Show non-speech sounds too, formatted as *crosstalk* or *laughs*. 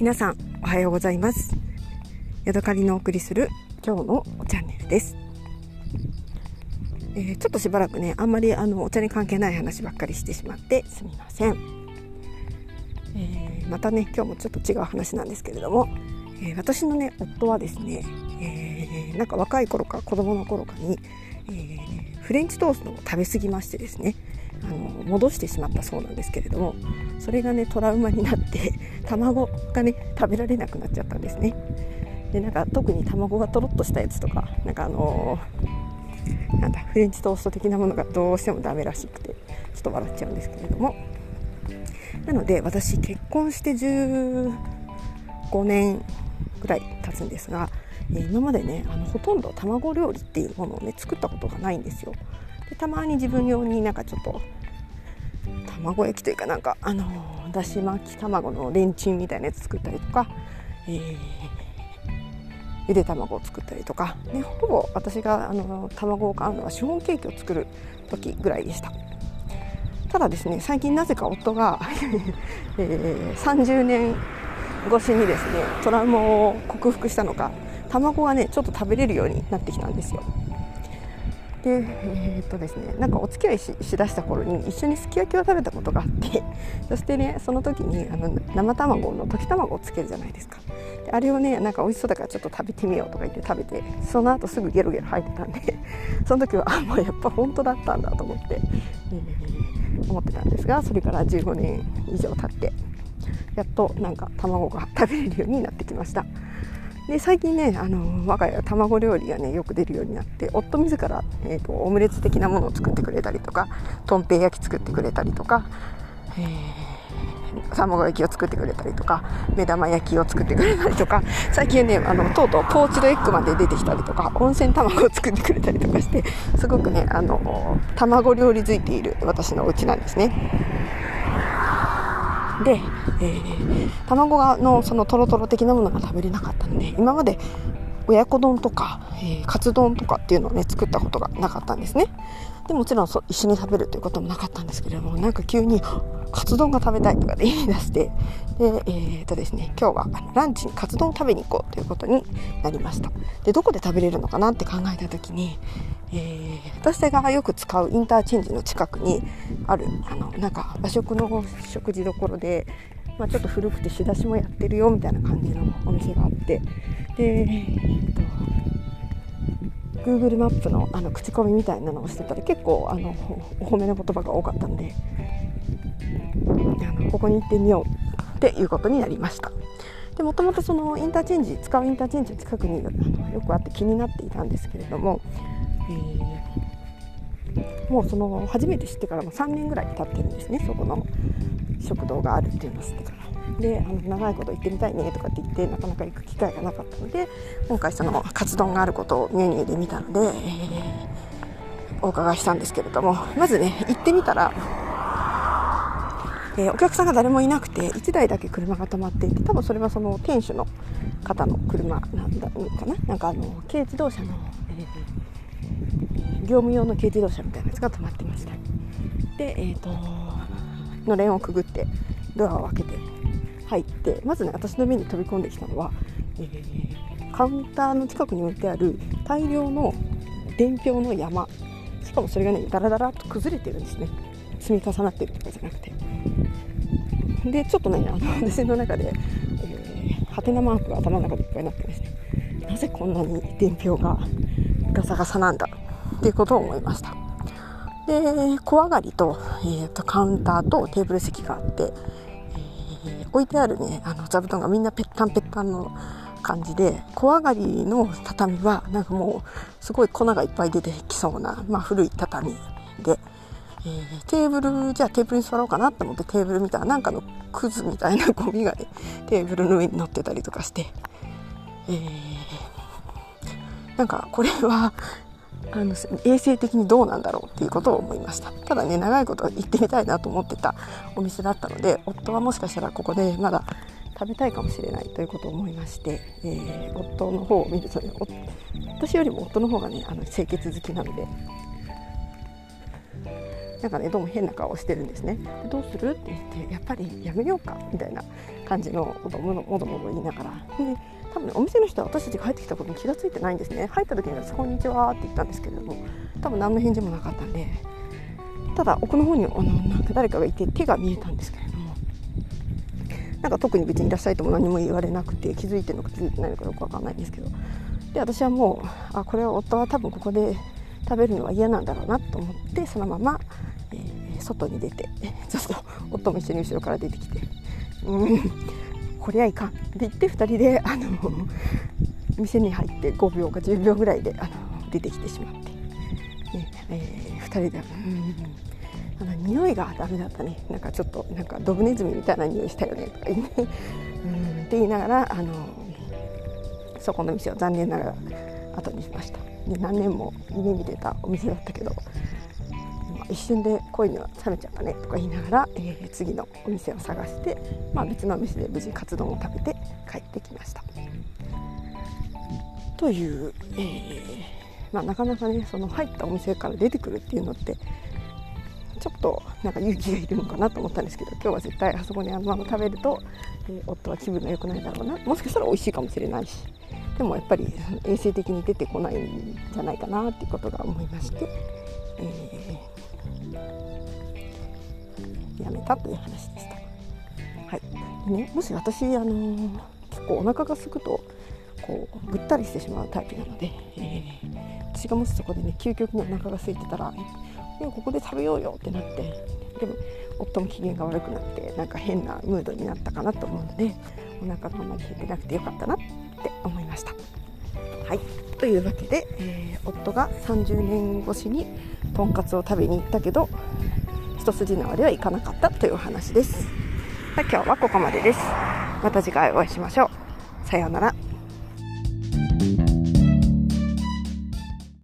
皆さんおはようございます。ヤドカリのお送りする今日のチャンネルです、えー、ちょっとしばらくねあんまりあのお茶に関係ない話ばっかりしてしまってすみません、えー、またね今日もちょっと違う話なんですけれども、えー、私のね夫はですね、えなんか若い頃か子供の頃かに、えフレンチトーストを食べ過ぎましてですねあの戻してしまったそうなんですけれどもそれがねトラウマになって *laughs* 卵がね食べられなくなっちゃったんですね。でなんか特に卵がとろっとしたやつとかなんかあのー、なんだフレンチトースト的なものがどうしてもダメらしくてちょっと笑っちゃうんですけれども。なので私結婚して15年ぐらい経つんですが今までねあのほとんど卵料理っていうものをね作ったことがないんですよ。でたまに自分用になんかちょっと卵焼きというかなんかあのだし巻き卵のレンチンみたいなやつ作ったりとか、えー、ゆで卵を作ったりとか、ね、ほぼ私があの卵を買うのはシフォンケーキを作る時ぐらいでした。ただですね最近なぜか夫が *laughs* えー、30年越しにですねトラウマを克服したのか卵がねちょっと食べれるようになってきたんですよ。でえー、っとですねなんかお付き合いしだした頃に一緒にすき焼きを食べたことがあって *laughs* そしてねその時にあの生卵の溶き卵をつけるじゃないですかであれをねなんか美味しそうだからちょっと食べてみようとか言って食べてその後すぐゲロゲロ吐いてたんで *laughs* その時はあもうやっぱ本当だったんだと思って、えー、思ってたんですがそれから15年以上経ってやっとなんか卵が食べれるようになってきました。で最近ねあの我が家は卵料理がねよく出るようになって夫自ら、えーと、オムレツ的なものを作ってくれたりとかとんぺい焼き作ってくれたりとか、えー、卵焼きを作ってくれたりとか目玉焼きを作ってくれたりとか最近ねあのとうとうポーチドエッグまで出てきたりとか温泉卵を作ってくれたりとかしてすごくねあの卵料理づいている私のお家なんですね。で、えー、卵がのそのトロトロ的なものが食べれなかったので今まで親子丼とか、えー、カツ丼とかっていうのをね作ったことがなかったんですね。でもちろんそ一緒に食べるということもなかったんですけれどもなんか急にカツ丼が食べたいとかで言い出してでえー、っとですね今日はランチにカツ丼を食べに行こうということになりました。でどこで食べれるのかなって考えた時に、えー、私がよく使うインターチェンジの近くにあるあのなんか和食の食事どころでまあ、ちょっと古くて仕出しもやってるよみたいな感じのお店があって。で、えっと Google マップのあの口コミみたいなのをしてたら結構あのお褒めの言葉が多かったんであのここに行ってみようっていうことになりました。でもともとそのインターチェンジ使うインターチェンジの近くにあのよくあって気になっていたんですけれども、えー、もうその初めて知ってからも3年ぐらい経ってるんですねそこの食堂があるっていうのを知ってから。であの長いこと行ってみたいねとかって言ってなかなか行く機会がなかったので今回そのカツ丼があることをメニューで見たので、えー、お伺いしたんですけれどもまずね行ってみたら、えー、お客さんが誰もいなくて1台だけ車が止まっていて多分それはその店主の方の車なんだかな。なんかあの軽自動車の、えー、業務用の軽自動車みたいなやつが止まってました。でえっ、ー、とのれんをくぐってドアを開けて入ってまずね私の目に飛び込んできたのは、えー、カウンターの近くに置いてある大量の伝票の山。しかもそれがねダラダラと崩れてるんですね。積み重なってるとかじゃなくて。でちょっとねあの私の中で、えー、ハテナマークが頭の中でいっぱいになってですねなぜこんなに伝票がガサガサなんだっていうことを思いました。で小上がりと,、えーとカウンターとテーブル席があってえ置いてあるねあの座布団がみんなぺったんぺったんの感じで小上がりの畳はなんかもうすごい粉がいっぱい出てきそうな、まあ、古い畳で、えー、テーブルじゃあテーブルに座ろうかなと思ってテーブル見たらなんかのクズみたいな *laughs* ゴミがねテーブルの上に乗ってたりとかして、えー、なんかこれはあの衛生的にどうなんだろうっていうことを思いました。ただね長いこと行ってみたいなと思ってたお店だったので夫はもしかしたらここでまだ食べたいかもしれないということを思いまして、えー、夫の方を見るとね私よりも夫の方がねあの清潔好きなのでなんかねどうも変な顔をしてるんですね。どうする？って言ってやっぱりやめようかみたいな感じのことをもどもど言いながら。で多分ねお店の人は私たちが入ってきたことに気が付いてないんですね入った時に私「こんにちは」って言ったんですけれども多分何の返事もなかったんで。ただ奥の方にあのなんか誰かがいて手が見えたんですけれども。なんか特に別にいらっしゃいとも何も言われなくて気づいてるのか気づいてないのかよくわかんないんですけど。で私はもうあこれは夫は多分ここで食べるのは嫌なんだろうなと思ってそのまま、外に出て *laughs* ちょっと夫も一緒に後ろから出てきて「うんこりゃいかん」って言って2人であの店に入って5秒か10秒ぐらいであの出てきてしまって、ねえー、2人で「うんあの匂いがダメだったね。なんかちょっとなんかドブネズミみたいな匂いしたよね」とか言って、うん、って言いながらあのそこの店を残念ながら後にしました。で何年も夢見てたお店だったけど一瞬で恋には冷めちゃったねとか言いながら、えー、次のお店を探して、まあ、別のお店で無事カツ丼を食べて帰ってきました。という、えーまあ、なかなかねその入ったお店から出てくるっていうのってちょっとなんか勇気がいるのかなと思ったんですけど今日は絶対あそこにあのまま食べると、えー、夫は気分が良くないだろうな。もしかしたら美味しいかもしれないしでもやっぱり衛生的に出てこないんじゃないかなっていうことが思いまして、えー、やめたという話でした。はいね、もし私、あのー、結構お腹が空くとこうぐったりしてしまうタイプなので、えー、私がもしそこでね究極にお腹が空いてたら「ここで食べようよ」ってなってでも夫も機嫌が悪くなってなんか変なムードになったかなと思うのでお腹があんまり減ってなくてよかったなって思いました。はい、というわけで、えー、夫が30年越しにとんかつを食べに行ったけど一筋縄ではいかなかったという話です。今日はここまでです。また次回お会いしましょう。さようなら。